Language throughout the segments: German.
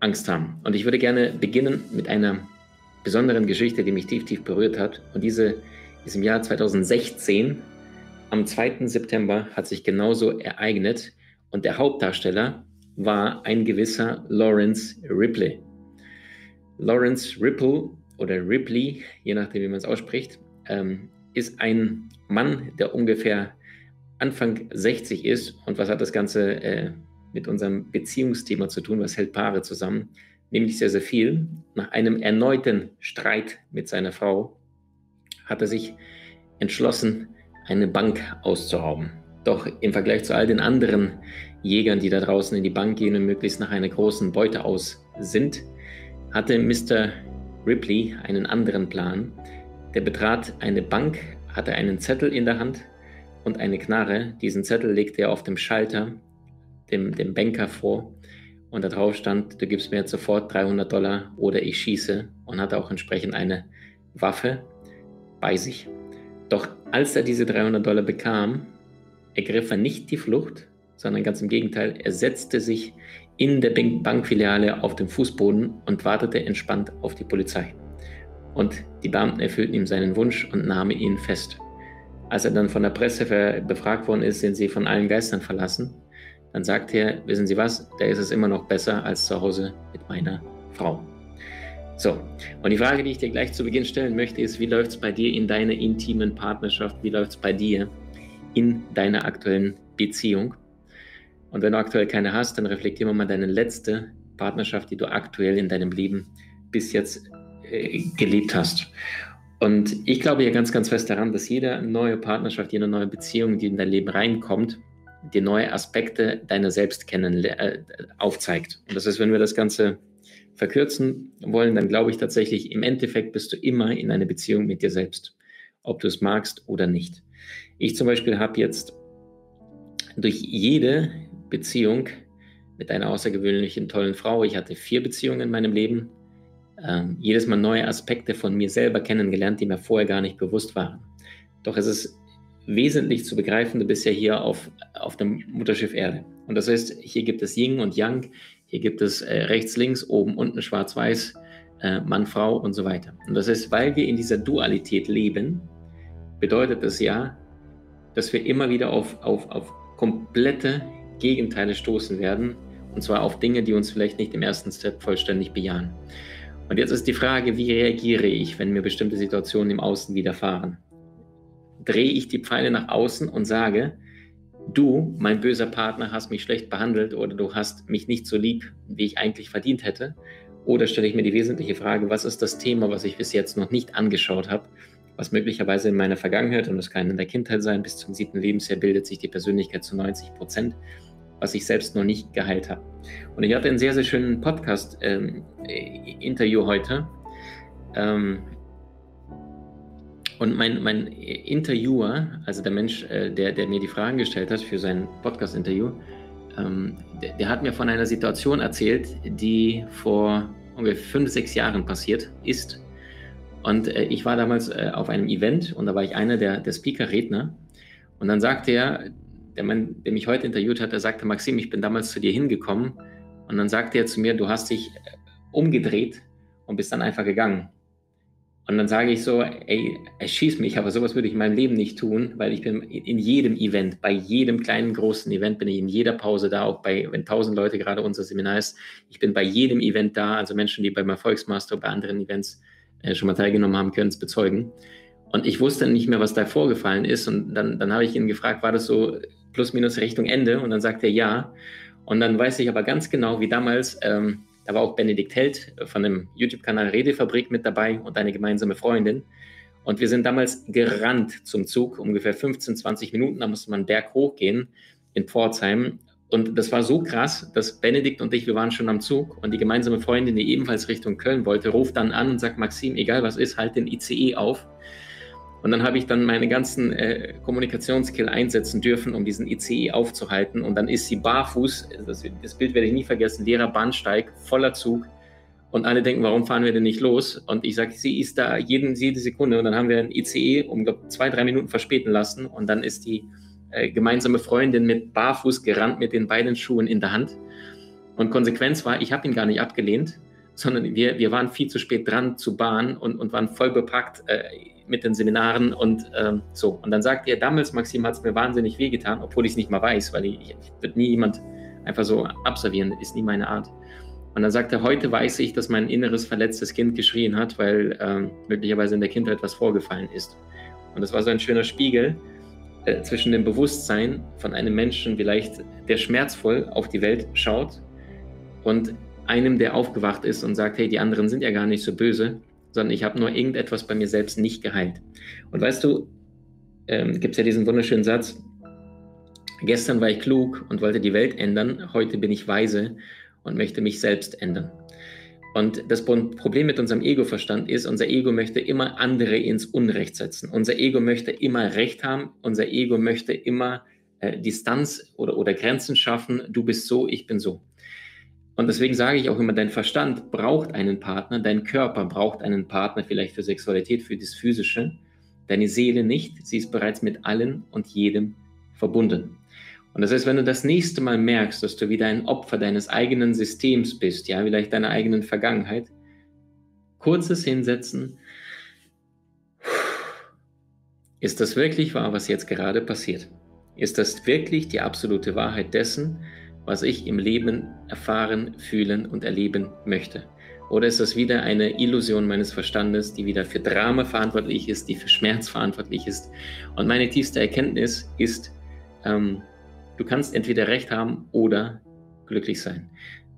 Angst haben. Und ich würde gerne beginnen mit einer besonderen Geschichte, die mich tief, tief berührt hat. Und diese ist im Jahr 2016, am 2. September, hat sich genauso ereignet. Und der Hauptdarsteller war ein gewisser Lawrence Ripley. Lawrence Ripple oder Ripley, je nachdem, wie man es ausspricht, ähm, ist ein Mann, der ungefähr Anfang 60 ist. Und was hat das Ganze äh, mit unserem Beziehungsthema zu tun? Was hält Paare zusammen? Nämlich sehr, sehr viel. Nach einem erneuten Streit mit seiner Frau hat er sich entschlossen, eine Bank auszurauben. Doch im Vergleich zu all den anderen Jägern, die da draußen in die Bank gehen und möglichst nach einer großen Beute aus sind, hatte Mr. Ripley einen anderen Plan. Der betrat eine Bank, hatte einen Zettel in der Hand und eine Knarre. Diesen Zettel legte er auf dem Schalter dem, dem Banker vor und da drauf stand, du gibst mir jetzt sofort 300 Dollar oder ich schieße und hatte auch entsprechend eine Waffe bei sich. Doch als er diese 300 Dollar bekam, ergriff er nicht die Flucht, sondern ganz im Gegenteil, er setzte sich in der Bankfiliale auf dem Fußboden und wartete entspannt auf die Polizei. Und die Beamten erfüllten ihm seinen Wunsch und nahmen ihn fest. Als er dann von der Presse befragt worden ist, sind sie von allen Geistern verlassen, dann sagt er, wissen Sie was, da ist es immer noch besser als zu Hause mit meiner Frau. So, und die Frage, die ich dir gleich zu Beginn stellen möchte, ist, wie läuft es bei dir in deiner intimen Partnerschaft? Wie läuft es bei dir in deiner aktuellen Beziehung? Und wenn du aktuell keine hast, dann reflektiere mal deine letzte Partnerschaft, die du aktuell in deinem Leben bis jetzt äh, gelebt hast. Und ich glaube ja ganz, ganz fest daran, dass jede neue Partnerschaft, jede neue Beziehung, die in dein Leben reinkommt, dir neue Aspekte deiner selbst kennen äh, aufzeigt. Und das ist, wenn wir das Ganze verkürzen wollen, dann glaube ich tatsächlich, im Endeffekt bist du immer in einer Beziehung mit dir selbst, ob du es magst oder nicht. Ich zum Beispiel habe jetzt durch jede Beziehung mit einer außergewöhnlichen, tollen Frau, ich hatte vier Beziehungen in meinem Leben, äh, jedes Mal neue Aspekte von mir selber kennengelernt, die mir vorher gar nicht bewusst waren. Doch es ist wesentlich zu begreifen, du bist ja hier auf, auf dem Mutterschiff Erde. Und das heißt, hier gibt es Yin und Yang, hier gibt es äh, rechts, links, oben, unten, schwarz-weiß, äh, Mann, Frau und so weiter. Und das heißt, weil wir in dieser Dualität leben, bedeutet es ja, dass wir immer wieder auf, auf, auf komplette Gegenteile stoßen werden. Und zwar auf Dinge, die uns vielleicht nicht im ersten Step vollständig bejahen. Und jetzt ist die Frage, wie reagiere ich, wenn mir bestimmte Situationen im Außen widerfahren? Drehe ich die Pfeile nach außen und sage, du, mein böser Partner, hast mich schlecht behandelt oder du hast mich nicht so lieb, wie ich eigentlich verdient hätte? Oder stelle ich mir die wesentliche Frage, was ist das Thema, was ich bis jetzt noch nicht angeschaut habe, was möglicherweise in meiner Vergangenheit, und das kann in der Kindheit sein, bis zum siebten Lebensjahr bildet sich die Persönlichkeit zu 90 Prozent, was ich selbst noch nicht geheilt habe. Und ich hatte einen sehr, sehr schönen Podcast-Interview ähm, heute. Ähm, und mein, mein Interviewer, also der Mensch, äh, der, der mir die Fragen gestellt hat für sein Podcast-Interview, ähm, der, der, hat mir von einer Situation erzählt, die vor ungefähr fünf, sechs Jahren passiert ist. Und äh, ich war damals äh, auf einem Event und da war ich einer der, der Speaker-Redner. Und dann sagte er, der Mann, der mich heute interviewt hat, er sagte, Maxim, ich bin damals zu dir hingekommen. Und dann sagte er zu mir, du hast dich äh, umgedreht und bist dann einfach gegangen. Und dann sage ich so, ey, erschieß mich, aber sowas würde ich in meinem Leben nicht tun, weil ich bin in jedem Event, bei jedem kleinen, großen Event bin ich in jeder Pause da, auch bei, wenn tausend Leute gerade unser Seminar ist, ich bin bei jedem Event da, also Menschen, die beim Erfolgsmaster, bei anderen Events äh, schon mal teilgenommen haben, können es bezeugen. Und ich wusste nicht mehr, was da vorgefallen ist. Und dann, dann habe ich ihn gefragt, war das so plus minus Richtung Ende? Und dann sagt er ja. Und dann weiß ich aber ganz genau, wie damals ähm, da war auch Benedikt Held von dem YouTube-Kanal Redefabrik mit dabei und eine gemeinsame Freundin. Und wir sind damals gerannt zum Zug, ungefähr 15, 20 Minuten. Da musste man Berg hochgehen in Pforzheim. und das war so krass, dass Benedikt und ich, wir waren schon am Zug und die gemeinsame Freundin, die ebenfalls Richtung Köln wollte, ruft dann an und sagt, Maxim, egal was ist, halt den ICE auf. Und dann habe ich dann meine ganzen äh, Kommunikationsskill einsetzen dürfen, um diesen ICE aufzuhalten. Und dann ist sie barfuß, das, das Bild werde ich nie vergessen, leerer Bahnsteig, voller Zug. Und alle denken, warum fahren wir denn nicht los? Und ich sage, sie ist da jeden, jede Sekunde. Und dann haben wir ein ICE um glaub, zwei, drei Minuten verspäten lassen. Und dann ist die äh, gemeinsame Freundin mit barfuß gerannt mit den beiden Schuhen in der Hand. Und Konsequenz war, ich habe ihn gar nicht abgelehnt, sondern wir, wir waren viel zu spät dran zu Bahn und, und waren voll bepackt äh, mit den Seminaren und ähm, so. Und dann sagte er, damals, Maxim, hat es mir wahnsinnig wehgetan, obwohl ich es nicht mal weiß, weil ich, ich wird nie jemand einfach so absolvieren, ist nie meine Art. Und dann sagte er, heute weiß ich, dass mein inneres verletztes Kind geschrien hat, weil ähm, möglicherweise in der Kindheit etwas vorgefallen ist. Und das war so ein schöner Spiegel, äh, zwischen dem Bewusstsein von einem Menschen vielleicht, der schmerzvoll auf die Welt schaut und einem, der aufgewacht ist und sagt, hey, die anderen sind ja gar nicht so böse, sondern ich habe nur irgendetwas bei mir selbst nicht geheilt. Und weißt du, ähm, gibt es ja diesen wunderschönen Satz, gestern war ich klug und wollte die Welt ändern, heute bin ich weise und möchte mich selbst ändern. Und das Problem mit unserem Ego-Verstand ist, unser Ego möchte immer andere ins Unrecht setzen. Unser Ego möchte immer Recht haben. Unser Ego möchte immer äh, Distanz oder, oder Grenzen schaffen. Du bist so, ich bin so. Und deswegen sage ich auch immer, dein Verstand braucht einen Partner, dein Körper braucht einen Partner, vielleicht für Sexualität, für das Physische. Deine Seele nicht. Sie ist bereits mit allen und jedem verbunden. Und das heißt, wenn du das nächste Mal merkst, dass du wieder ein Opfer deines eigenen Systems bist, ja, vielleicht deiner eigenen Vergangenheit, kurzes Hinsetzen. Ist das wirklich wahr, was jetzt gerade passiert? Ist das wirklich die absolute Wahrheit dessen, was ich im Leben erfahren, fühlen und erleben möchte? Oder ist das wieder eine Illusion meines Verstandes, die wieder für Drama verantwortlich ist, die für Schmerz verantwortlich ist? Und meine tiefste Erkenntnis ist, ähm, Du kannst entweder recht haben oder glücklich sein.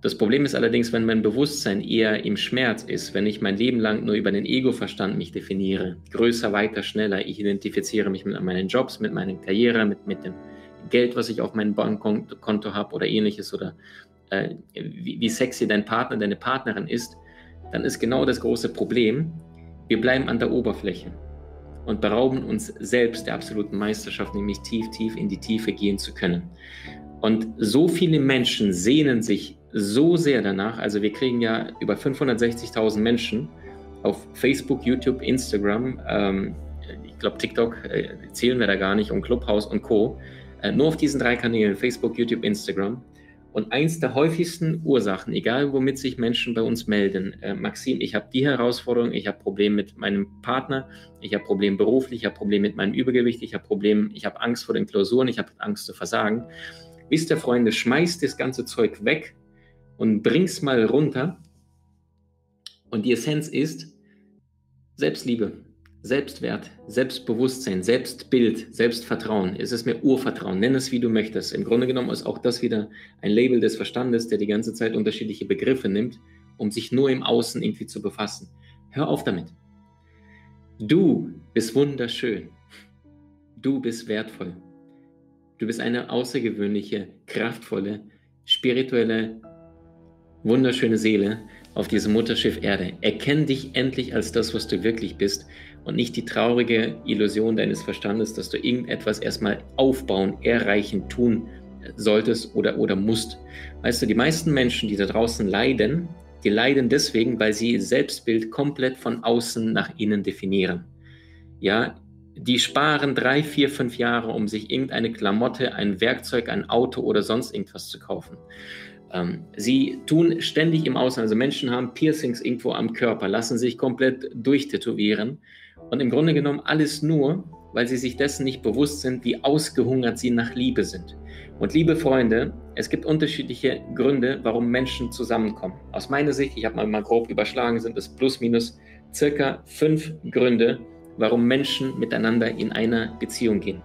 Das Problem ist allerdings, wenn mein Bewusstsein eher im Schmerz ist, wenn ich mein Leben lang nur über den Ego-Verstand mich definiere, größer, weiter, schneller, ich identifiziere mich mit meinen Jobs, mit meiner Karriere, mit, mit dem Geld, was ich auf meinem Bankkonto habe oder ähnliches oder äh, wie, wie sexy dein Partner, deine Partnerin ist, dann ist genau das große Problem, wir bleiben an der Oberfläche und berauben uns selbst der absoluten Meisterschaft, nämlich tief, tief in die Tiefe gehen zu können. Und so viele Menschen sehnen sich so sehr danach. Also wir kriegen ja über 560.000 Menschen auf Facebook, YouTube, Instagram, ähm, ich glaube TikTok äh, zählen wir da gar nicht und Clubhouse und Co. Äh, nur auf diesen drei Kanälen, Facebook, YouTube, Instagram, und eins der häufigsten Ursachen, egal womit sich Menschen bei uns melden, äh, Maxim, ich habe die Herausforderung, ich habe Probleme mit meinem Partner, ich habe Probleme beruflich, ich habe Probleme mit meinem Übergewicht, ich habe Probleme, ich habe Angst vor den Klausuren, ich habe Angst zu versagen. Wisst ihr, Freunde, schmeißt das ganze Zeug weg und bring's mal runter. Und die Essenz ist Selbstliebe. Selbstwert, Selbstbewusstsein, Selbstbild, Selbstvertrauen. Es ist mir Urvertrauen. Nenn es, wie du möchtest. Im Grunde genommen ist auch das wieder ein Label des Verstandes, der die ganze Zeit unterschiedliche Begriffe nimmt, um sich nur im Außen irgendwie zu befassen. Hör auf damit. Du bist wunderschön. Du bist wertvoll. Du bist eine außergewöhnliche, kraftvolle, spirituelle, wunderschöne Seele auf diesem Mutterschiff Erde. Erkenn dich endlich als das, was du wirklich bist und nicht die traurige Illusion deines Verstandes, dass du irgendetwas erstmal aufbauen, erreichen, tun solltest oder, oder musst. Weißt du, die meisten Menschen, die da draußen leiden, die leiden deswegen, weil sie Selbstbild komplett von außen nach innen definieren. Ja, die sparen drei, vier, fünf Jahre, um sich irgendeine Klamotte, ein Werkzeug, ein Auto oder sonst irgendwas zu kaufen. Ähm, sie tun ständig im Außen, also Menschen haben Piercings irgendwo am Körper, lassen sich komplett durchtätowieren und im Grunde genommen alles nur, weil sie sich dessen nicht bewusst sind, wie ausgehungert sie nach Liebe sind. Und liebe Freunde, es gibt unterschiedliche Gründe, warum Menschen zusammenkommen. Aus meiner Sicht, ich habe mal, mal grob überschlagen, sind es plus minus circa fünf Gründe, warum Menschen miteinander in einer Beziehung gehen.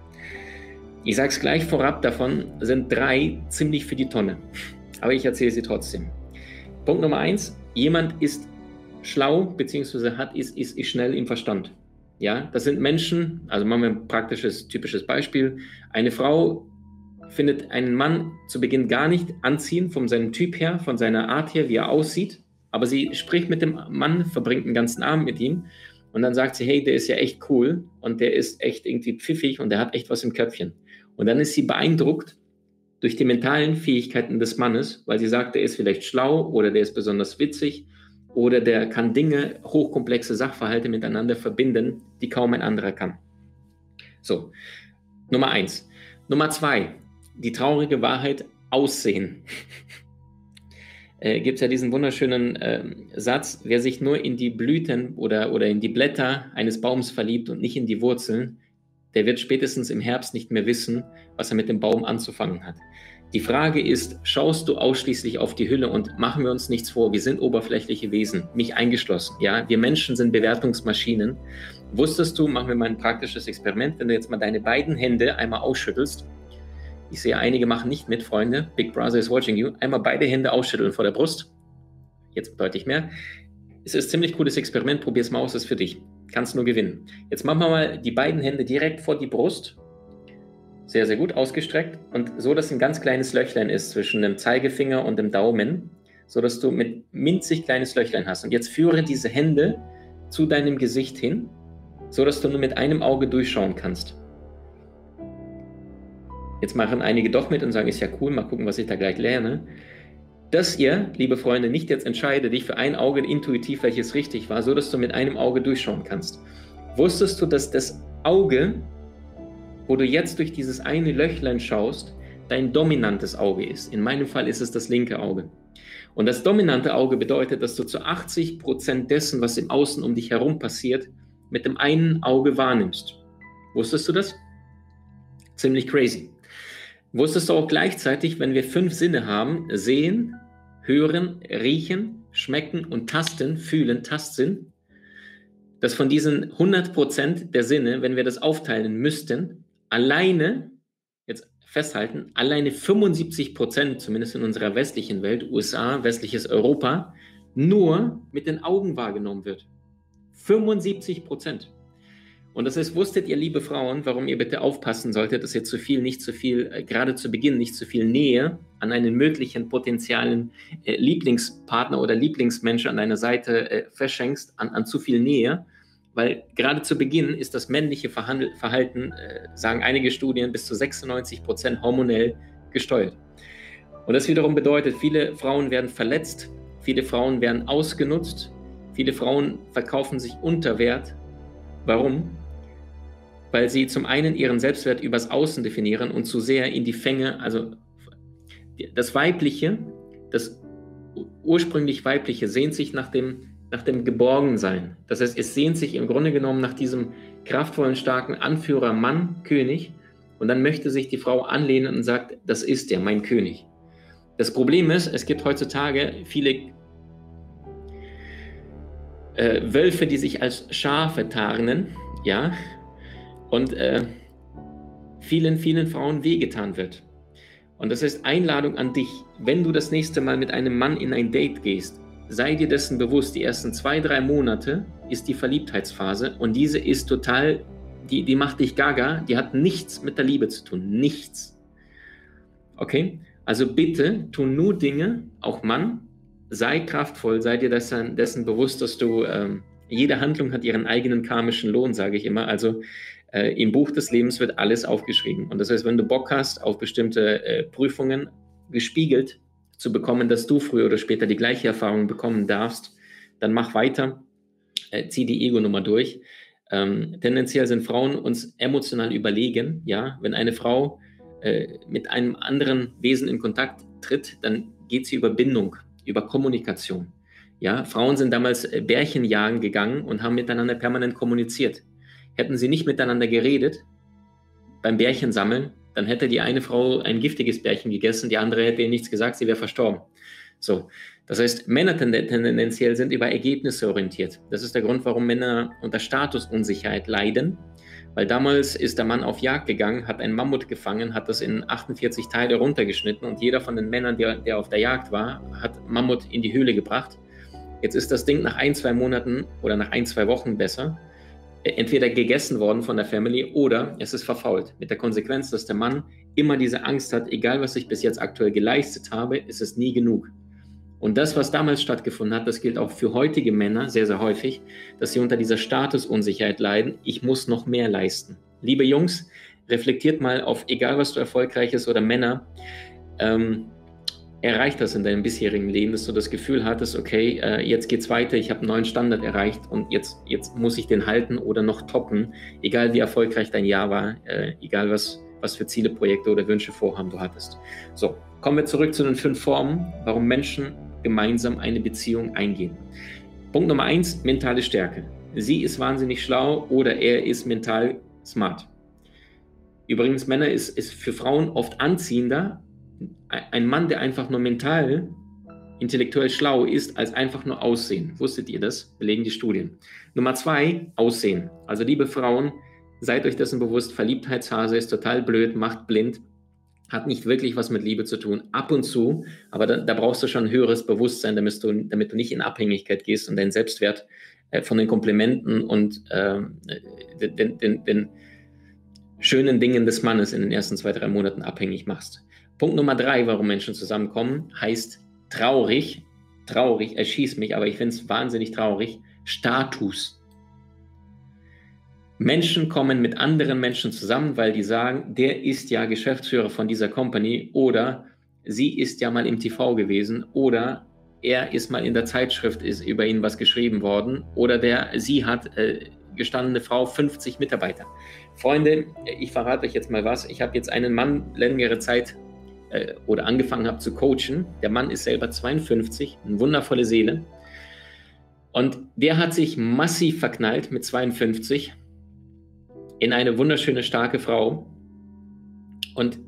Ich sage es gleich vorab, davon sind drei ziemlich für die Tonne. Aber ich erzähle sie trotzdem. Punkt Nummer eins, jemand ist schlau, beziehungsweise hat, ist, ist, ist schnell im Verstand. Ja, das sind Menschen, also machen wir ein praktisches, typisches Beispiel. Eine Frau findet einen Mann zu Beginn gar nicht anziehen, von seinem Typ her, von seiner Art her, wie er aussieht. Aber sie spricht mit dem Mann, verbringt einen ganzen Abend mit ihm und dann sagt sie, hey, der ist ja echt cool und der ist echt irgendwie pfiffig und der hat echt was im Köpfchen. Und dann ist sie beeindruckt durch die mentalen Fähigkeiten des Mannes, weil sie sagt, der ist vielleicht schlau oder der ist besonders witzig oder der kann Dinge, hochkomplexe Sachverhalte miteinander verbinden, die kaum ein anderer kann. So, Nummer eins. Nummer zwei, die traurige Wahrheit aussehen. äh, Gibt es ja diesen wunderschönen äh, Satz, wer sich nur in die Blüten oder, oder in die Blätter eines Baums verliebt und nicht in die Wurzeln, der wird spätestens im Herbst nicht mehr wissen, was er mit dem Baum anzufangen hat. Die Frage ist, schaust du ausschließlich auf die Hülle und machen wir uns nichts vor, wir sind oberflächliche Wesen, mich eingeschlossen. Ja, wir Menschen sind Bewertungsmaschinen. Wusstest du, machen wir mal ein praktisches Experiment, wenn du jetzt mal deine beiden Hände einmal ausschüttelst. Ich sehe, einige machen nicht mit, Freunde. Big Brother is watching you. Einmal beide Hände ausschütteln vor der Brust. Jetzt deutlich mehr. Es ist ein ziemlich cooles Experiment, probier es mal aus, ist für dich. Kannst nur gewinnen. Jetzt machen wir mal die beiden Hände direkt vor die Brust sehr, sehr gut ausgestreckt und so, dass ein ganz kleines Löchlein ist zwischen dem Zeigefinger und dem Daumen, so dass du mit minzig kleines Löchlein hast. Und jetzt führe diese Hände zu deinem Gesicht hin, so dass du nur mit einem Auge durchschauen kannst. Jetzt machen einige doch mit und sagen, ist ja cool, mal gucken, was ich da gleich lerne. Dass ihr, liebe Freunde, nicht jetzt entscheide dich für ein Auge intuitiv, welches richtig war, so dass du mit einem Auge durchschauen kannst. Wusstest du, dass das Auge wo du jetzt durch dieses eine Löchlein schaust, dein dominantes Auge ist. In meinem Fall ist es das linke Auge. Und das dominante Auge bedeutet, dass du zu 80 Prozent dessen, was im Außen um dich herum passiert, mit dem einen Auge wahrnimmst. Wusstest du das? Ziemlich crazy. Wusstest du auch gleichzeitig, wenn wir fünf Sinne haben, sehen, hören, riechen, schmecken und tasten, fühlen, Tastsinn, dass von diesen 100 Prozent der Sinne, wenn wir das aufteilen müssten, alleine, jetzt festhalten, alleine 75 Prozent, zumindest in unserer westlichen Welt, USA, westliches Europa, nur mit den Augen wahrgenommen wird. 75 Prozent. Und das ist, wusstet ihr, liebe Frauen, warum ihr bitte aufpassen solltet, dass ihr zu viel, nicht zu viel, äh, gerade zu Beginn nicht zu viel Nähe an einen möglichen potenziellen äh, Lieblingspartner oder Lieblingsmensch an deiner Seite äh, verschenkst, an, an zu viel Nähe, weil gerade zu Beginn ist das männliche Verhalten, äh, sagen einige Studien, bis zu 96 Prozent hormonell gesteuert. Und das wiederum bedeutet, viele Frauen werden verletzt, viele Frauen werden ausgenutzt, viele Frauen verkaufen sich unter Wert. Warum? Weil sie zum einen ihren Selbstwert übers Außen definieren und zu sehr in die Fänge, also das Weibliche, das ursprünglich Weibliche sehnt sich nach dem nach dem Geborgensein. Das heißt, es sehnt sich im Grunde genommen nach diesem kraftvollen, starken Anführer, Mann, König. Und dann möchte sich die Frau anlehnen und sagt, das ist der, mein König. Das Problem ist, es gibt heutzutage viele äh, Wölfe, die sich als Schafe tarnen, ja, und äh, vielen, vielen Frauen wehgetan wird. Und das ist Einladung an dich, wenn du das nächste Mal mit einem Mann in ein Date gehst, sei dir dessen bewusst, die ersten zwei, drei Monate ist die Verliebtheitsphase und diese ist total, die, die macht dich gaga, die hat nichts mit der Liebe zu tun, nichts. Okay? Also bitte tu nur Dinge, auch Mann, sei kraftvoll, sei dir dessen, dessen bewusst, dass du, ähm, jede Handlung hat ihren eigenen karmischen Lohn, sage ich immer. Also äh, im Buch des Lebens wird alles aufgeschrieben. Und das heißt, wenn du Bock hast auf bestimmte äh, Prüfungen, gespiegelt, zu bekommen, dass du früher oder später die gleiche Erfahrung bekommen darfst, dann mach weiter, äh, zieh die Ego-Nummer durch. Ähm, tendenziell sind Frauen uns emotional überlegen. Ja, wenn eine Frau äh, mit einem anderen Wesen in Kontakt tritt, dann geht sie über Bindung, über Kommunikation. Ja, Frauen sind damals äh, Bärchen jagen gegangen und haben miteinander permanent kommuniziert. Hätten sie nicht miteinander geredet beim Bärchen sammeln, dann hätte die eine Frau ein giftiges Bärchen gegessen, die andere hätte ihr nichts gesagt, sie wäre verstorben. So, das heißt, Männer tendenziell sind über Ergebnisse orientiert. Das ist der Grund, warum Männer unter Statusunsicherheit leiden, weil damals ist der Mann auf Jagd gegangen, hat ein Mammut gefangen, hat das in 48 Teile runtergeschnitten und jeder von den Männern, der, der auf der Jagd war, hat Mammut in die Höhle gebracht. Jetzt ist das Ding nach ein, zwei Monaten oder nach ein, zwei Wochen besser entweder gegessen worden von der Family oder es ist verfault. Mit der Konsequenz, dass der Mann immer diese Angst hat, egal was ich bis jetzt aktuell geleistet habe, ist es nie genug. Und das, was damals stattgefunden hat, das gilt auch für heutige Männer sehr, sehr häufig, dass sie unter dieser Statusunsicherheit leiden. Ich muss noch mehr leisten. Liebe Jungs, reflektiert mal auf, egal was du erfolgreiches oder Männer, ähm, erreicht das in deinem bisherigen Leben, dass du das Gefühl hattest, okay, äh, jetzt geht's weiter, ich habe einen neuen Standard erreicht und jetzt, jetzt muss ich den halten oder noch toppen, egal wie erfolgreich dein Jahr war, äh, egal was, was für Ziele, Projekte oder Wünsche, Vorhaben du hattest. So, kommen wir zurück zu den fünf Formen, warum Menschen gemeinsam eine Beziehung eingehen. Punkt Nummer eins, mentale Stärke. Sie ist wahnsinnig schlau oder er ist mental smart. Übrigens, Männer ist, ist für Frauen oft anziehender, ein Mann, der einfach nur mental, intellektuell schlau ist, als einfach nur Aussehen. Wusstet ihr das? Belegen die Studien. Nummer zwei, Aussehen. Also liebe Frauen, seid euch dessen bewusst, Verliebtheitshase ist total blöd, macht blind, hat nicht wirklich was mit Liebe zu tun. Ab und zu, aber da, da brauchst du schon ein höheres Bewusstsein, damit du, damit du nicht in Abhängigkeit gehst und deinen Selbstwert äh, von den Komplimenten und äh, den, den, den schönen Dingen des Mannes in den ersten zwei, drei Monaten abhängig machst. Punkt Nummer drei, warum Menschen zusammenkommen, heißt traurig, traurig, erschieß mich, aber ich finde es wahnsinnig traurig, Status. Menschen kommen mit anderen Menschen zusammen, weil die sagen, der ist ja Geschäftsführer von dieser Company oder sie ist ja mal im TV gewesen oder er ist mal in der Zeitschrift, ist über ihn was geschrieben worden oder der, sie hat äh, gestandene Frau 50 Mitarbeiter. Freunde, ich verrate euch jetzt mal was. Ich habe jetzt einen Mann längere Zeit äh, oder angefangen habe zu coachen. Der Mann ist selber 52, eine wundervolle Seele. Und der hat sich massiv verknallt mit 52 in eine wunderschöne, starke Frau. Und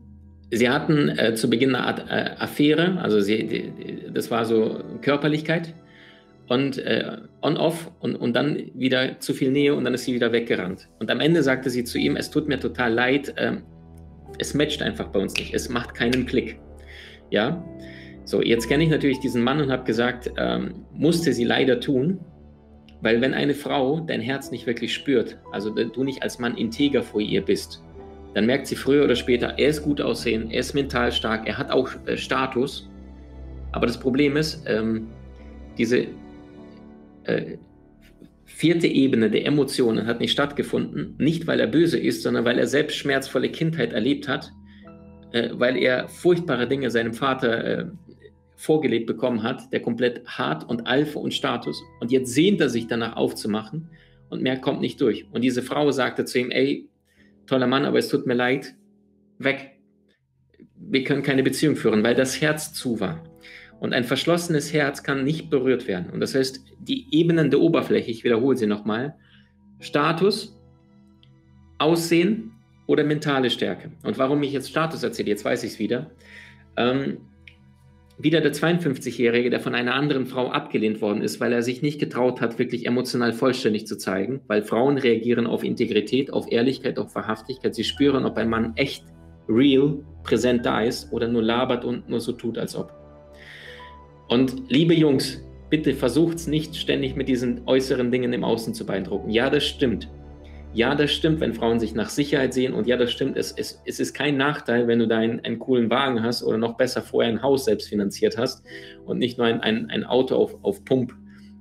sie hatten äh, zu Beginn eine Art äh, Affäre, also sie, die, das war so Körperlichkeit und äh, on-off und, und dann wieder zu viel Nähe und dann ist sie wieder weggerannt. Und am Ende sagte sie zu ihm, es tut mir total leid, ähm, es matcht einfach bei uns nicht. Es macht keinen Klick. Ja, so jetzt kenne ich natürlich diesen Mann und habe gesagt, ähm, musste sie leider tun, weil wenn eine Frau dein Herz nicht wirklich spürt, also du nicht als Mann integer vor ihr bist, dann merkt sie früher oder später, er ist gut aussehen, er ist mental stark, er hat auch äh, Status. Aber das Problem ist, ähm, diese äh, vierte Ebene der Emotionen hat nicht stattgefunden, nicht weil er böse ist, sondern weil er selbst schmerzvolle Kindheit erlebt hat, äh, weil er furchtbare Dinge seinem Vater äh, vorgelebt bekommen hat, der komplett hart und Alpha und Status. Und jetzt sehnt er sich danach aufzumachen und mehr kommt nicht durch. Und diese Frau sagte zu ihm, ey, toller Mann, aber es tut mir leid, weg. Wir können keine Beziehung führen, weil das Herz zu war. Und ein verschlossenes Herz kann nicht berührt werden. Und das heißt, die Ebenen der Oberfläche, ich wiederhole sie nochmal, Status, Aussehen oder mentale Stärke. Und warum ich jetzt Status erzähle, jetzt weiß ich es wieder. Ähm, wieder der 52-Jährige, der von einer anderen Frau abgelehnt worden ist, weil er sich nicht getraut hat, wirklich emotional vollständig zu zeigen, weil Frauen reagieren auf Integrität, auf Ehrlichkeit, auf Wahrhaftigkeit. Sie spüren, ob ein Mann echt, real, präsent da ist oder nur labert und nur so tut, als ob. Und liebe Jungs, bitte versucht es nicht ständig mit diesen äußeren Dingen im Außen zu beeindrucken. Ja, das stimmt. Ja, das stimmt, wenn Frauen sich nach Sicherheit sehen. Und ja, das stimmt, es, es, es ist kein Nachteil, wenn du da einen, einen, coolen Wagen hast oder noch besser vorher ein Haus selbst finanziert hast und nicht nur ein, ein, ein Auto auf, auf Pump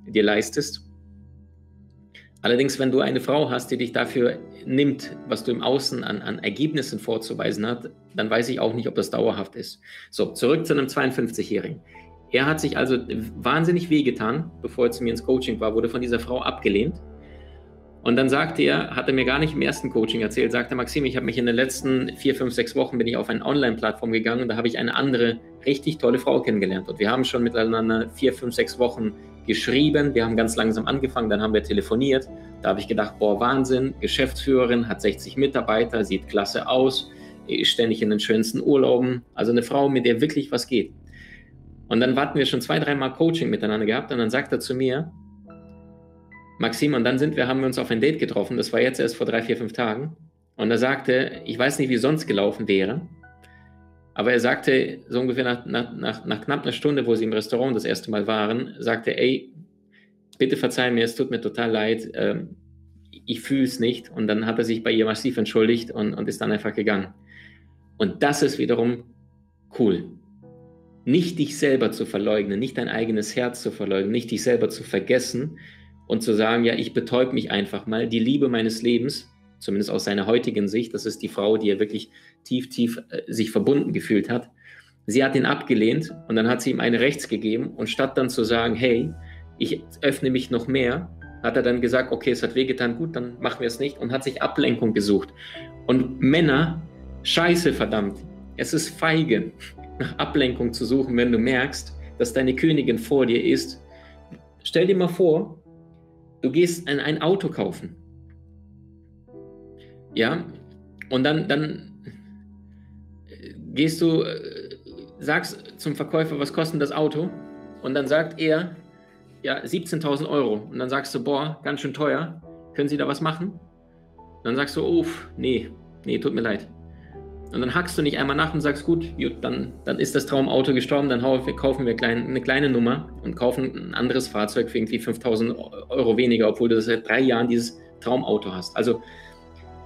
dir leistest. Allerdings, wenn du eine Frau hast, die dich dafür nimmt, was du im Außen an, an Ergebnissen vorzuweisen hast, dann weiß ich auch nicht, ob das dauerhaft ist. So, zurück zu einem 52-Jährigen. Er hat sich also wahnsinnig wehgetan, bevor er zu mir ins Coaching war, wurde von dieser Frau abgelehnt. Und dann sagte er, hat er mir gar nicht im ersten Coaching erzählt, sagte Maxim, ich habe mich in den letzten vier, fünf, sechs Wochen bin ich auf eine Online-Plattform gegangen und da habe ich eine andere richtig tolle Frau kennengelernt. Und wir haben schon miteinander vier, fünf, sechs Wochen geschrieben. Wir haben ganz langsam angefangen, dann haben wir telefoniert. Da habe ich gedacht, boah, Wahnsinn, Geschäftsführerin, hat 60 Mitarbeiter, sieht klasse aus, ist ständig in den schönsten Urlauben. Also eine Frau, mit der wirklich was geht. Und dann warten wir schon zwei, dreimal Coaching miteinander gehabt und dann sagt er zu mir, Maxim, und dann sind wir, haben wir uns auf ein Date getroffen, das war jetzt erst vor drei, vier, fünf Tagen. Und er sagte, ich weiß nicht, wie sonst gelaufen wäre, aber er sagte, so ungefähr nach, nach, nach, nach knapp einer Stunde, wo sie im Restaurant das erste Mal waren, sagte, ey, bitte verzeih mir, es tut mir total leid, ähm, ich fühle es nicht. Und dann hat er sich bei ihr massiv entschuldigt und, und ist dann einfach gegangen. Und das ist wiederum cool. Nicht dich selber zu verleugnen, nicht dein eigenes Herz zu verleugnen, nicht dich selber zu vergessen und zu sagen, ja, ich betäub mich einfach mal. Die Liebe meines Lebens, zumindest aus seiner heutigen Sicht, das ist die Frau, die er wirklich tief, tief äh, sich verbunden gefühlt hat. Sie hat ihn abgelehnt und dann hat sie ihm eine rechts gegeben und statt dann zu sagen, hey, ich öffne mich noch mehr, hat er dann gesagt, okay, es hat wehgetan, gut, dann machen wir es nicht und hat sich Ablenkung gesucht. Und Männer, scheiße verdammt, es ist feige, nach Ablenkung zu suchen, wenn du merkst, dass deine Königin vor dir ist. Stell dir mal vor, du gehst ein, ein Auto kaufen. Ja, und dann, dann äh, gehst du, äh, sagst zum Verkäufer, was kostet das Auto? Und dann sagt er, ja, 17.000 Euro. Und dann sagst du, boah, ganz schön teuer. Können Sie da was machen? Und dann sagst du, uff, nee, nee, tut mir leid. Und dann hackst du nicht einmal nach und sagst, gut, gut dann, dann ist das Traumauto gestorben, dann kaufen wir klein, eine kleine Nummer und kaufen ein anderes Fahrzeug für irgendwie 5000 Euro weniger, obwohl du seit drei Jahren dieses Traumauto hast. Also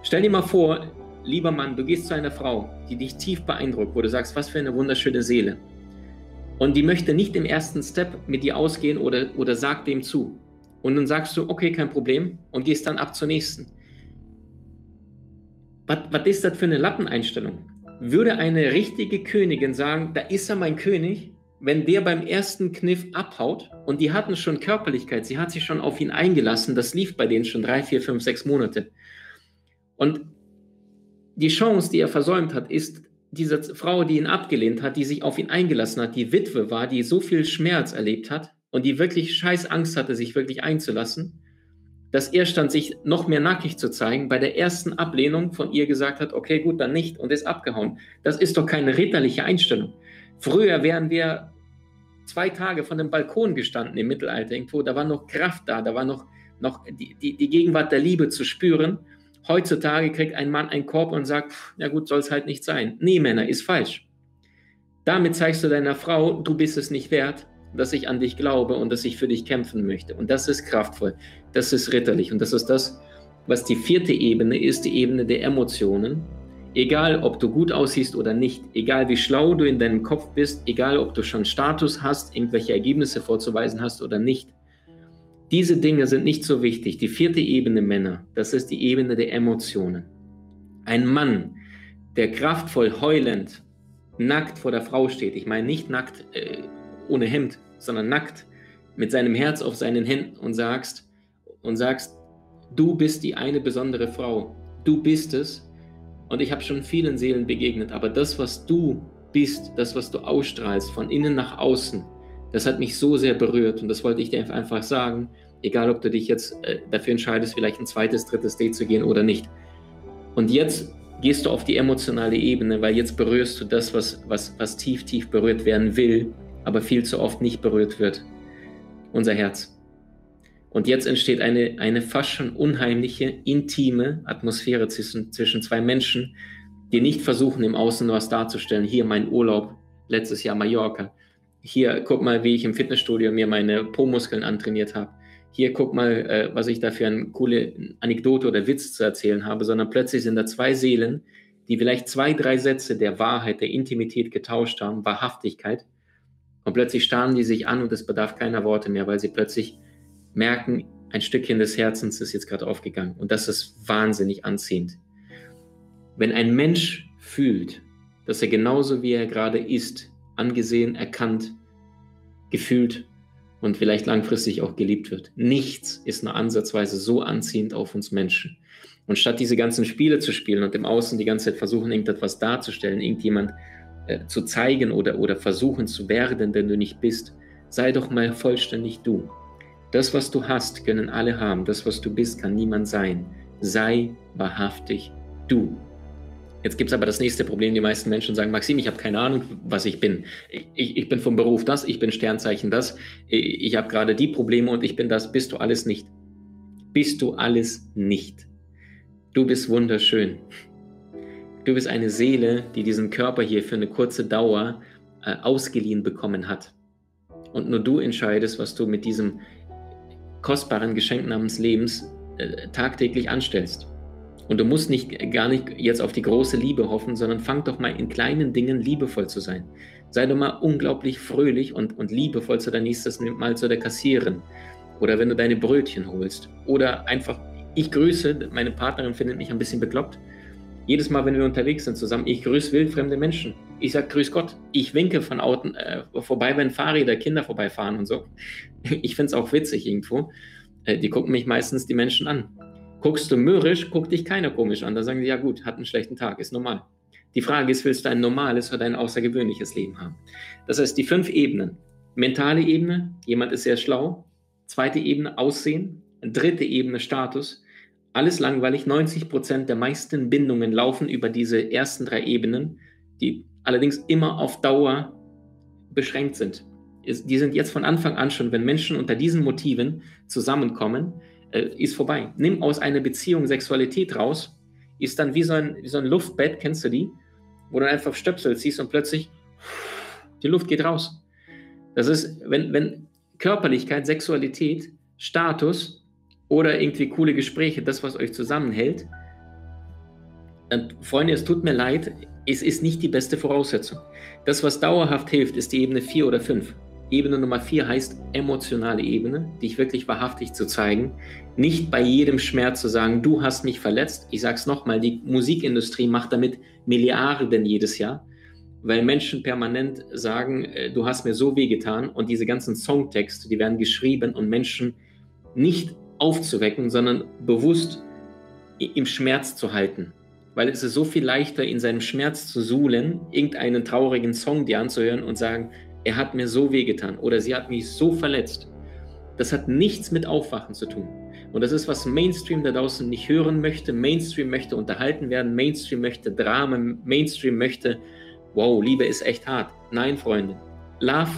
stell dir mal vor, lieber Mann, du gehst zu einer Frau, die dich tief beeindruckt, wo du sagst, was für eine wunderschöne Seele. Und die möchte nicht im ersten Step mit dir ausgehen oder, oder sagt dem zu. Und dann sagst du, okay, kein Problem, und gehst dann ab zur nächsten. Was, ist das für eine Lappeneinstellung? Würde eine richtige Königin sagen, da ist er mein König, wenn der beim ersten Kniff abhaut und die hatten schon Körperlichkeit, sie hat sich schon auf ihn eingelassen, das lief bei denen schon drei, vier, fünf, sechs Monate. Und die Chance, die er versäumt hat, ist, diese Frau, die ihn abgelehnt hat, die sich auf ihn eingelassen hat, die Witwe war, die so viel Schmerz erlebt hat und die wirklich scheiß Angst hatte, sich wirklich einzulassen, dass er stand, sich noch mehr nackig zu zeigen, bei der ersten Ablehnung von ihr gesagt hat, okay, gut, dann nicht und ist abgehauen. Das ist doch keine ritterliche Einstellung. Früher wären wir zwei Tage von dem Balkon gestanden im Mittelalter irgendwo, da war noch Kraft da, da war noch, noch die, die, die Gegenwart der Liebe zu spüren Heutzutage kriegt ein Mann einen Korb und sagt, ja gut, soll es halt nicht sein. Nee, Männer, ist falsch. Damit zeigst du deiner Frau, du bist es nicht wert, dass ich an dich glaube und dass ich für dich kämpfen möchte. Und das ist kraftvoll, das ist ritterlich und das ist das, was die vierte Ebene ist, die Ebene der Emotionen. Egal, ob du gut aussiehst oder nicht, egal wie schlau du in deinem Kopf bist, egal, ob du schon Status hast, irgendwelche Ergebnisse vorzuweisen hast oder nicht, diese Dinge sind nicht so wichtig. Die vierte Ebene Männer, das ist die Ebene der Emotionen. Ein Mann, der kraftvoll heulend, nackt vor der Frau steht, ich meine nicht nackt äh, ohne Hemd, sondern nackt mit seinem Herz auf seinen Händen und sagst und sagst, du bist die eine besondere Frau, du bist es. Und ich habe schon vielen Seelen begegnet, aber das, was du bist, das, was du ausstrahlst, von innen nach außen, das hat mich so sehr berührt und das wollte ich dir einfach sagen, egal ob du dich jetzt äh, dafür entscheidest, vielleicht ein zweites, drittes Date zu gehen oder nicht. Und jetzt gehst du auf die emotionale Ebene, weil jetzt berührst du das, was, was, was tief, tief berührt werden will, aber viel zu oft nicht berührt wird. Unser Herz. Und jetzt entsteht eine, eine fast schon unheimliche, intime Atmosphäre zwischen, zwischen zwei Menschen, die nicht versuchen, im Außen was darzustellen. Hier mein Urlaub, letztes Jahr Mallorca hier, guck mal, wie ich im Fitnessstudio mir meine Po-Muskeln antrainiert habe. Hier, guck mal, äh, was ich da für eine coole Anekdote oder Witz zu erzählen habe, sondern plötzlich sind da zwei Seelen, die vielleicht zwei, drei Sätze der Wahrheit, der Intimität getauscht haben, Wahrhaftigkeit. Und plötzlich starren die sich an und es bedarf keiner Worte mehr, weil sie plötzlich merken, ein Stückchen des Herzens ist jetzt gerade aufgegangen. Und das ist wahnsinnig anziehend. Wenn ein Mensch fühlt, dass er genauso wie er gerade ist, angesehen, erkannt, gefühlt und vielleicht langfristig auch geliebt wird. Nichts ist nur ansatzweise so anziehend auf uns Menschen. Und statt diese ganzen Spiele zu spielen und im Außen die ganze Zeit versuchen, irgendetwas darzustellen, irgendjemand äh, zu zeigen oder, oder versuchen zu werden, denn du nicht bist, sei doch mal vollständig du. Das, was du hast, können alle haben. Das, was du bist, kann niemand sein. Sei wahrhaftig du. Jetzt gibt es aber das nächste Problem. Die meisten Menschen sagen, Maxim, ich habe keine Ahnung, was ich bin. Ich, ich bin vom Beruf das, ich bin Sternzeichen das, ich habe gerade die Probleme und ich bin das. Bist du alles nicht. Bist du alles nicht. Du bist wunderschön. Du bist eine Seele, die diesen Körper hier für eine kurze Dauer äh, ausgeliehen bekommen hat. Und nur du entscheidest, was du mit diesem kostbaren Geschenk namens Lebens äh, tagtäglich anstellst. Und du musst nicht gar nicht jetzt auf die große Liebe hoffen, sondern fang doch mal in kleinen Dingen liebevoll zu sein. Sei doch mal unglaublich fröhlich und, und liebevoll zu dein nächstes Mal zu der Kassierin. Oder wenn du deine Brötchen holst. Oder einfach, ich grüße, meine Partnerin findet mich ein bisschen bekloppt. Jedes Mal, wenn wir unterwegs sind zusammen, ich grüße wildfremde Menschen. Ich sage Grüß Gott. Ich winke von Autos äh, vorbei, wenn Fahrräder, Kinder vorbeifahren und so. Ich finde es auch witzig irgendwo. Äh, die gucken mich meistens die Menschen an. Guckst du mürrisch, guckt dich keiner komisch an. Da sagen die, ja gut, hat einen schlechten Tag, ist normal. Die Frage ist, willst du ein normales oder ein außergewöhnliches Leben haben? Das heißt, die fünf Ebenen. Mentale Ebene, jemand ist sehr schlau. Zweite Ebene, Aussehen. Dritte Ebene, Status. Alles langweilig. 90 Prozent der meisten Bindungen laufen über diese ersten drei Ebenen, die allerdings immer auf Dauer beschränkt sind. Die sind jetzt von Anfang an schon, wenn Menschen unter diesen Motiven zusammenkommen, äh, ist vorbei. Nimm aus einer Beziehung Sexualität raus, ist dann wie so ein, wie so ein Luftbett, kennst du die? Wo du einfach Stöpsel ziehst und plötzlich die Luft geht raus. Das ist, wenn, wenn Körperlichkeit, Sexualität, Status oder irgendwie coole Gespräche, das, was euch zusammenhält, dann, Freunde, es tut mir leid, es ist nicht die beste Voraussetzung. Das, was dauerhaft hilft, ist die Ebene 4 oder 5. Ebene Nummer 4 heißt emotionale Ebene, dich wirklich wahrhaftig zu zeigen. Nicht bei jedem Schmerz zu sagen, du hast mich verletzt. Ich sage es nochmal, die Musikindustrie macht damit Milliarden jedes Jahr, weil Menschen permanent sagen, äh, du hast mir so wehgetan und diese ganzen Songtexte, die werden geschrieben, um Menschen nicht aufzuwecken, sondern bewusst im Schmerz zu halten. Weil es ist so viel leichter, in seinem Schmerz zu suhlen, irgendeinen traurigen Song dir anzuhören und sagen, er hat mir so wehgetan oder sie hat mich so verletzt. Das hat nichts mit Aufwachen zu tun. Und das ist, was Mainstream da draußen nicht hören möchte. Mainstream möchte unterhalten werden, Mainstream möchte Drama, Mainstream möchte, wow, Liebe ist echt hart. Nein, Freunde. Love,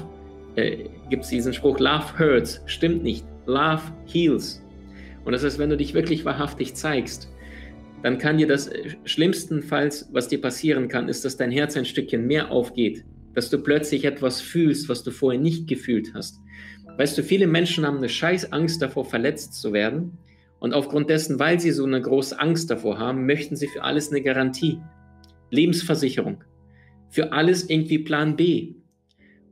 äh, gibt es diesen Spruch, Love hurts. Stimmt nicht. Love heals. Und das heißt, wenn du dich wirklich wahrhaftig zeigst, dann kann dir das äh, schlimmstenfalls, was dir passieren kann, ist, dass dein Herz ein Stückchen mehr aufgeht dass du plötzlich etwas fühlst, was du vorher nicht gefühlt hast. Weißt du, viele Menschen haben eine scheiß Angst davor, verletzt zu werden. Und aufgrund dessen, weil sie so eine große Angst davor haben, möchten sie für alles eine Garantie. Lebensversicherung. Für alles irgendwie Plan B.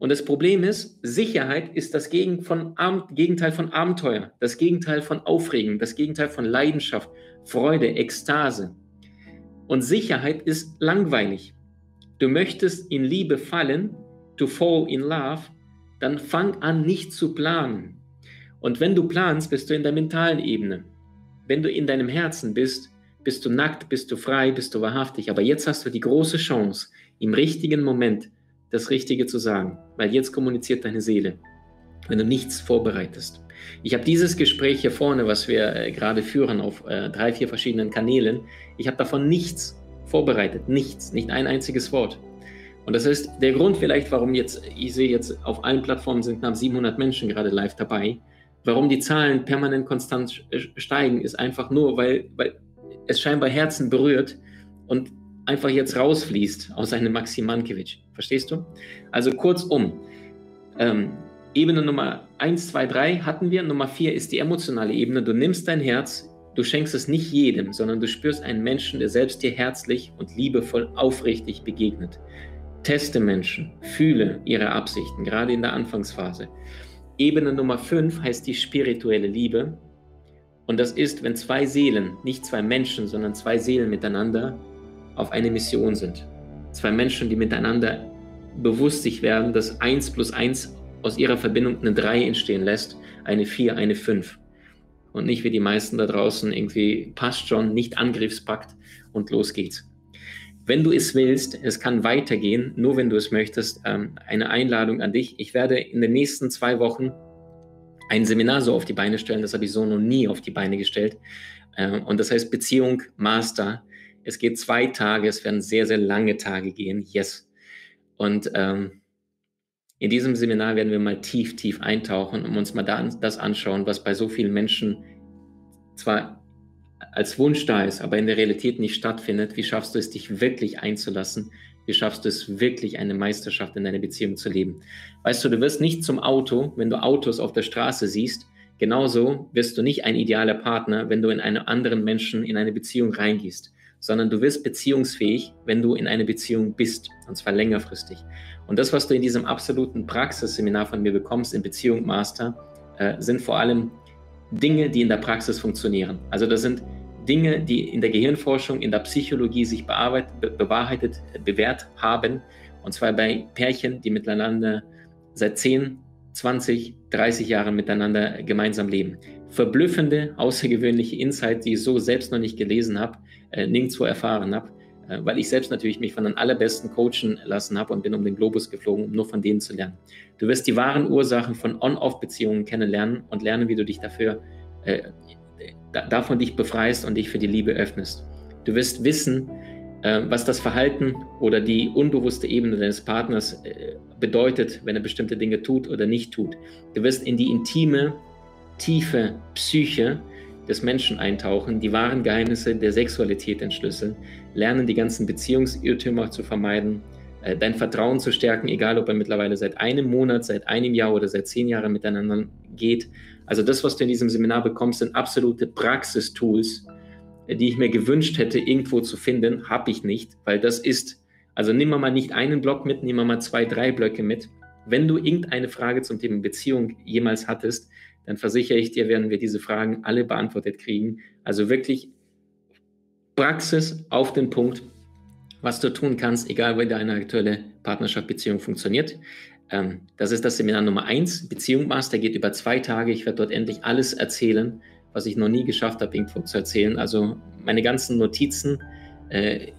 Und das Problem ist, Sicherheit ist das Gegenteil von Abenteuer, das Gegenteil von Aufregung, das Gegenteil von Leidenschaft, Freude, Ekstase. Und Sicherheit ist langweilig du möchtest in Liebe fallen, to fall in love, dann fang an, nicht zu planen. Und wenn du planst, bist du in der mentalen Ebene. Wenn du in deinem Herzen bist, bist du nackt, bist du frei, bist du wahrhaftig. Aber jetzt hast du die große Chance, im richtigen Moment das Richtige zu sagen, weil jetzt kommuniziert deine Seele, wenn du nichts vorbereitest. Ich habe dieses Gespräch hier vorne, was wir äh, gerade führen auf äh, drei, vier verschiedenen Kanälen, ich habe davon nichts vorbereitet, nichts, nicht ein einziges Wort. Und das ist der Grund vielleicht, warum jetzt, ich sehe jetzt auf allen Plattformen sind knapp 700 Menschen gerade live dabei. Warum die Zahlen permanent konstant steigen, ist einfach nur, weil, weil es scheinbar Herzen berührt und einfach jetzt rausfließt aus einem Maxim Mankiewicz. Verstehst du? Also kurzum, ähm, Ebene Nummer 1, 2, 3 hatten wir. Nummer 4 ist die emotionale Ebene. Du nimmst dein Herz, Du schenkst es nicht jedem, sondern du spürst einen Menschen, der selbst dir herzlich und liebevoll aufrichtig begegnet. Teste Menschen, fühle ihre Absichten, gerade in der Anfangsphase. Ebene Nummer 5 heißt die spirituelle Liebe. Und das ist, wenn zwei Seelen, nicht zwei Menschen, sondern zwei Seelen miteinander auf eine Mission sind. Zwei Menschen, die miteinander bewusst sich werden, dass 1 plus 1 aus ihrer Verbindung eine 3 entstehen lässt, eine 4, eine 5 und nicht wie die meisten da draußen irgendwie passt schon, nicht Angriffspakt und los geht's. Wenn du es willst, es kann weitergehen, nur wenn du es möchtest, ähm, eine Einladung an dich. Ich werde in den nächsten zwei Wochen ein Seminar so auf die Beine stellen, das habe ich so noch nie auf die Beine gestellt. Ähm, und das heißt Beziehung Master. Es geht zwei Tage, es werden sehr, sehr lange Tage gehen, yes. Und ähm, in diesem Seminar werden wir mal tief, tief eintauchen und uns mal das anschauen, was bei so vielen Menschen zwar als Wunsch da ist, aber in der Realität nicht stattfindet. Wie schaffst du es, dich wirklich einzulassen? Wie schaffst du es wirklich, eine Meisterschaft in deiner Beziehung zu leben? Weißt du, du wirst nicht zum Auto, wenn du Autos auf der Straße siehst, genauso wirst du nicht ein idealer Partner, wenn du in einen anderen Menschen in eine Beziehung reingehst, sondern du wirst beziehungsfähig, wenn du in eine Beziehung bist, und zwar längerfristig. Und das, was du in diesem absoluten Praxisseminar von mir bekommst, in Beziehung Master, äh, sind vor allem Dinge, die in der Praxis funktionieren. Also das sind Dinge, die in der Gehirnforschung, in der Psychologie sich bewahrheitet, bewährt haben. Und zwar bei Pärchen, die miteinander seit 10, 20, 30 Jahren miteinander gemeinsam leben. Verblüffende, außergewöhnliche Insights, die ich so selbst noch nicht gelesen habe, äh, nirgendwo erfahren habe, äh, weil ich selbst natürlich mich von den allerbesten coachen lassen habe und bin um den Globus geflogen, um nur von denen zu lernen. Du wirst die wahren Ursachen von On-Off-Beziehungen kennenlernen und lernen, wie du dich dafür äh, davon dich befreist und dich für die Liebe öffnest. Du wirst wissen, äh, was das Verhalten oder die unbewusste Ebene deines Partners äh, bedeutet, wenn er bestimmte Dinge tut oder nicht tut. Du wirst in die intime, tiefe Psyche des Menschen eintauchen, die wahren Geheimnisse der Sexualität entschlüsseln, lernen die ganzen Beziehungsirrtümer zu vermeiden, äh, dein Vertrauen zu stärken, egal ob er mittlerweile seit einem Monat, seit einem Jahr oder seit zehn Jahren miteinander geht. Also das, was du in diesem Seminar bekommst, sind absolute Praxistools, äh, die ich mir gewünscht hätte, irgendwo zu finden, habe ich nicht, weil das ist, also nimm mal nicht einen Block mit, nimm mal zwei, drei Blöcke mit. Wenn du irgendeine Frage zum Thema Beziehung jemals hattest, dann versichere ich dir, werden wir diese Fragen alle beantwortet kriegen. Also wirklich Praxis auf den Punkt, was du tun kannst, egal wie deine aktuelle Partnerschaft, Beziehung funktioniert. Ähm, das ist das Seminar Nummer eins. Beziehung Master geht über zwei Tage. Ich werde dort endlich alles erzählen, was ich noch nie geschafft habe, irgendwo zu erzählen. Also meine ganzen Notizen, äh,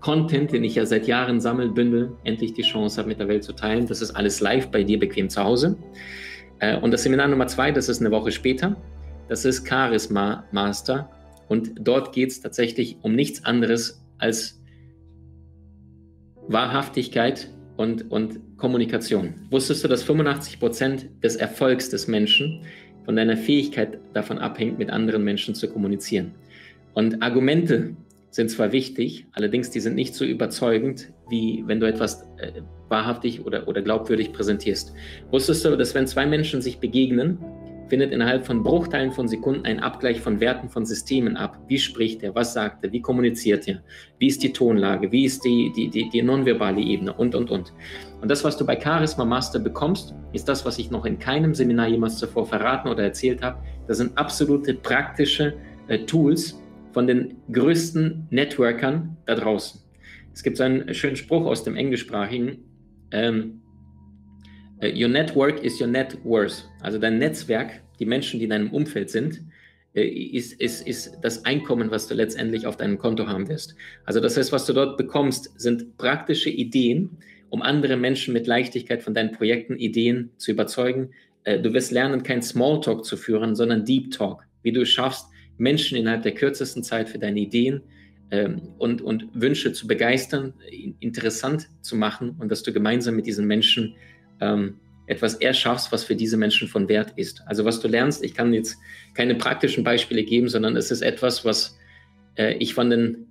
Content, den ich ja seit Jahren sammle, bündel, endlich die Chance habe, mit der Welt zu teilen. Das ist alles live bei dir bequem zu Hause. Äh, und das Seminar Nummer zwei, das ist eine Woche später. Das ist Charisma Master. Und dort geht es tatsächlich um nichts anderes als Wahrhaftigkeit und, und Kommunikation. Wusstest du, dass 85 Prozent des Erfolgs des Menschen von deiner Fähigkeit davon abhängt, mit anderen Menschen zu kommunizieren? Und Argumente sind zwar wichtig, allerdings die sind nicht so überzeugend, wie wenn du etwas äh, wahrhaftig oder, oder glaubwürdig präsentierst. Wusstest du, dass wenn zwei Menschen sich begegnen, findet innerhalb von Bruchteilen von Sekunden ein Abgleich von Werten von Systemen ab. Wie spricht er? Was sagt er? Wie kommuniziert er? Wie ist die Tonlage? Wie ist die, die, die, die nonverbale Ebene? Und, und, und. Und das, was du bei Charisma Master bekommst, ist das, was ich noch in keinem Seminar jemals zuvor verraten oder erzählt habe. Das sind absolute praktische äh, Tools von den größten Networkern da draußen. Es gibt so einen schönen Spruch aus dem Englischsprachigen. Ähm, äh, your network is your net worth. Also dein Netzwerk, die Menschen, die in deinem Umfeld sind, äh, ist, ist, ist das Einkommen, was du letztendlich auf deinem Konto haben wirst. Also das heißt, was du dort bekommst, sind praktische Ideen, um andere Menschen mit Leichtigkeit von deinen Projekten, Ideen zu überzeugen. Äh, du wirst lernen, kein Smalltalk zu führen, sondern Deep Talk. Wie du es schaffst, Menschen innerhalb der kürzesten Zeit für deine Ideen ähm, und, und Wünsche zu begeistern, interessant zu machen und dass du gemeinsam mit diesen Menschen ähm, etwas erschaffst, was für diese Menschen von Wert ist. Also was du lernst, ich kann jetzt keine praktischen Beispiele geben, sondern es ist etwas, was äh, ich von den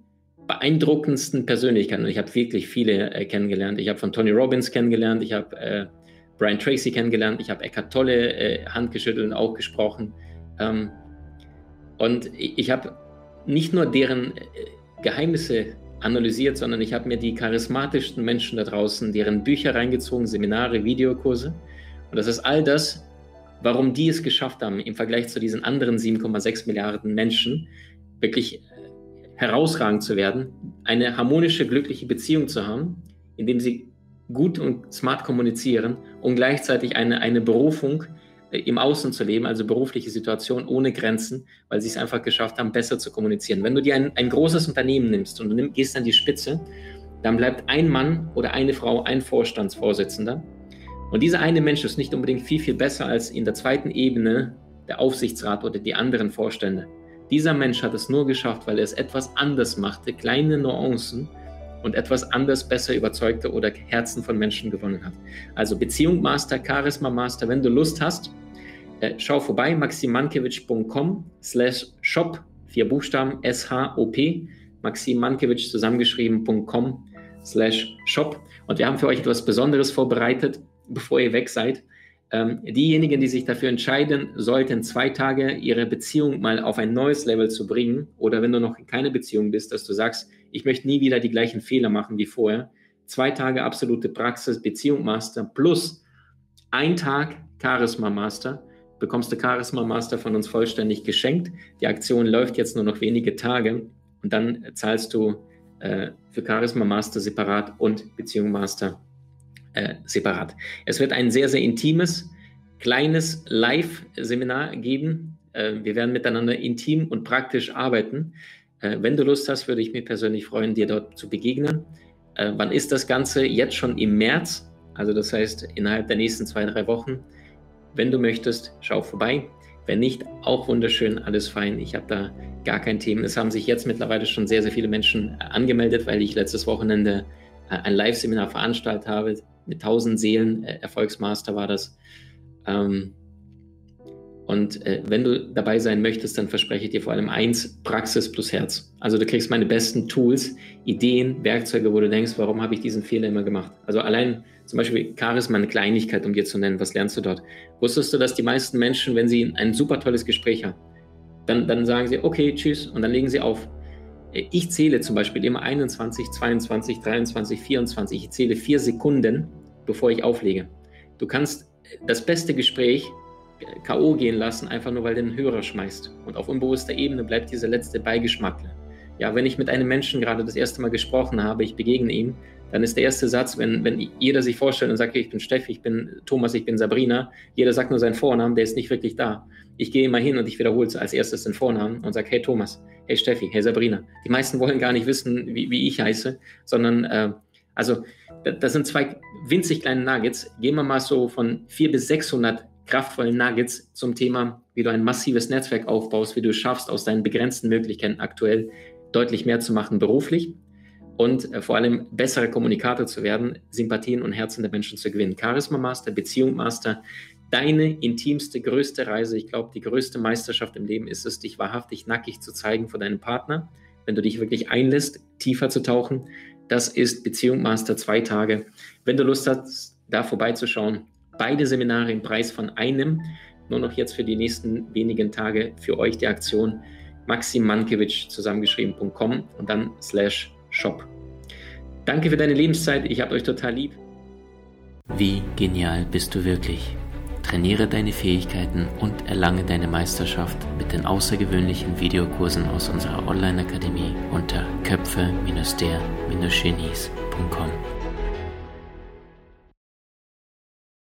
beeindruckendsten Persönlichkeiten, und ich habe wirklich viele äh, kennengelernt. Ich habe von Tony Robbins kennengelernt, ich habe äh, Brian Tracy kennengelernt, ich habe Eckhart Tolle äh, Hand geschüttelt und auch gesprochen. Ähm, und ich, habe nicht nur deren äh, Geheimnisse analysiert, sondern ich habe mir die charismatischsten Menschen da draußen, deren Bücher reingezogen, Seminare, Videokurse. Und das ist all das, warum die es geschafft haben, im Vergleich zu diesen anderen 7,6 Milliarden Menschen wirklich äh, herausragend zu werden, eine harmonische, glückliche Beziehung zu haben, indem sie gut und smart kommunizieren und gleichzeitig eine, eine Berufung im Außen zu leben, also berufliche Situation ohne Grenzen, weil sie es einfach geschafft haben, besser zu kommunizieren. Wenn du dir ein, ein großes Unternehmen nimmst und du nimm, gehst an die Spitze, dann bleibt ein Mann oder eine Frau ein Vorstandsvorsitzender. Und dieser eine Mensch ist nicht unbedingt viel, viel besser als in der zweiten Ebene der Aufsichtsrat oder die anderen Vorstände. Dieser Mensch hat es nur geschafft, weil er es etwas anders machte, kleine Nuancen und etwas anders besser überzeugte oder Herzen von Menschen gewonnen hat. Also Beziehung Master, Charisma Master, wenn du Lust hast, äh, schau vorbei, maximankiewicz.com slash shop, vier Buchstaben, S-H-O-P, maximankiewicz zusammengeschrieben.com slash shop. Und wir haben für euch etwas Besonderes vorbereitet, bevor ihr weg seid. ähm, diejenigen, die sich dafür entscheiden, sollten zwei Tage ihre Beziehung mal auf ein neues Level zu bringen oder wenn du noch in keine Beziehung bist, dass du sagst, ich möchte nie wieder die gleichen Fehler machen wie vorher. Zwei Tage absolute Praxis, Beziehung Master plus ein Tag Charisma Master. Bekommst du Charisma Master von uns vollständig geschenkt. Die Aktion läuft jetzt nur noch wenige Tage und dann zahlst du äh, für Charisma Master separat und Beziehung Master äh, separat. Es wird ein sehr, sehr intimes, kleines Live-Seminar geben. Äh, wir werden miteinander intim und praktisch arbeiten. Äh, wenn du Lust hast, würde ich mich persönlich freuen, dir dort zu begegnen. Äh, wann ist das Ganze? Jetzt schon im März. Also das heißt innerhalb der nächsten zwei, drei Wochen. Wenn du möchtest, schau vorbei. Wenn nicht, auch wunderschön, alles fein. Ich habe da gar kein Thema. Es haben sich jetzt mittlerweile schon sehr, sehr viele Menschen angemeldet, weil ich letztes Wochenende ein Live-Seminar veranstaltet habe mit 1000 Seelen, äh, Erfolgsmaster war das. Ähm, und äh, wenn du dabei sein möchtest, dann verspreche ich dir vor allem eins, Praxis plus Herz. Also du kriegst meine besten Tools, Ideen, Werkzeuge, wo du denkst, warum habe ich diesen Fehler immer gemacht? Also allein zum Beispiel Charisma, eine Kleinigkeit, um dir zu nennen, was lernst du dort? Wusstest du, dass die meisten Menschen, wenn sie ein super tolles Gespräch haben, dann, dann sagen sie, okay, tschüss, und dann legen sie auf. Ich zähle zum Beispiel immer 21, 22, 23, 24. Ich zähle vier Sekunden, bevor ich auflege. Du kannst das beste Gespräch K.O. gehen lassen, einfach nur weil du einen Hörer schmeißt. Und auf unbewusster Ebene bleibt dieser letzte Beigeschmack. Ja, wenn ich mit einem Menschen gerade das erste Mal gesprochen habe, ich begegne ihm, dann ist der erste Satz, wenn, wenn jeder sich vorstellt und sagt, ich bin Steffi, ich bin Thomas, ich bin Sabrina, jeder sagt nur seinen Vornamen, der ist nicht wirklich da. Ich gehe immer hin und ich wiederhole als erstes den Vornamen und sage, hey Thomas, hey Steffi, hey Sabrina. Die meisten wollen gar nicht wissen, wie, wie ich heiße, sondern äh, also das sind zwei winzig kleine Nuggets. Gehen wir mal so von 400 bis 600 kraftvollen Nuggets zum Thema, wie du ein massives Netzwerk aufbaust, wie du es schaffst, aus deinen begrenzten Möglichkeiten aktuell deutlich mehr zu machen beruflich und äh, vor allem bessere Kommunikator zu werden, Sympathien und Herzen der Menschen zu gewinnen. Charisma Master, Beziehung Master, deine intimste, größte Reise, ich glaube, die größte Meisterschaft im Leben ist es, dich wahrhaftig nackig zu zeigen vor deinem Partner, wenn du dich wirklich einlässt, tiefer zu tauchen. Das ist Beziehung Master zwei Tage. Wenn du Lust hast, da vorbeizuschauen, beide Seminare im Preis von einem, nur noch jetzt für die nächsten wenigen Tage für euch die Aktion maximankiewicz zusammengeschrieben.com und dann slash shop. Danke für deine Lebenszeit, ich habe euch total lieb. Wie genial bist du wirklich? Trainiere deine Fähigkeiten und erlange deine Meisterschaft mit den außergewöhnlichen Videokursen aus unserer Online-Akademie unter köpfe-der-genies.com.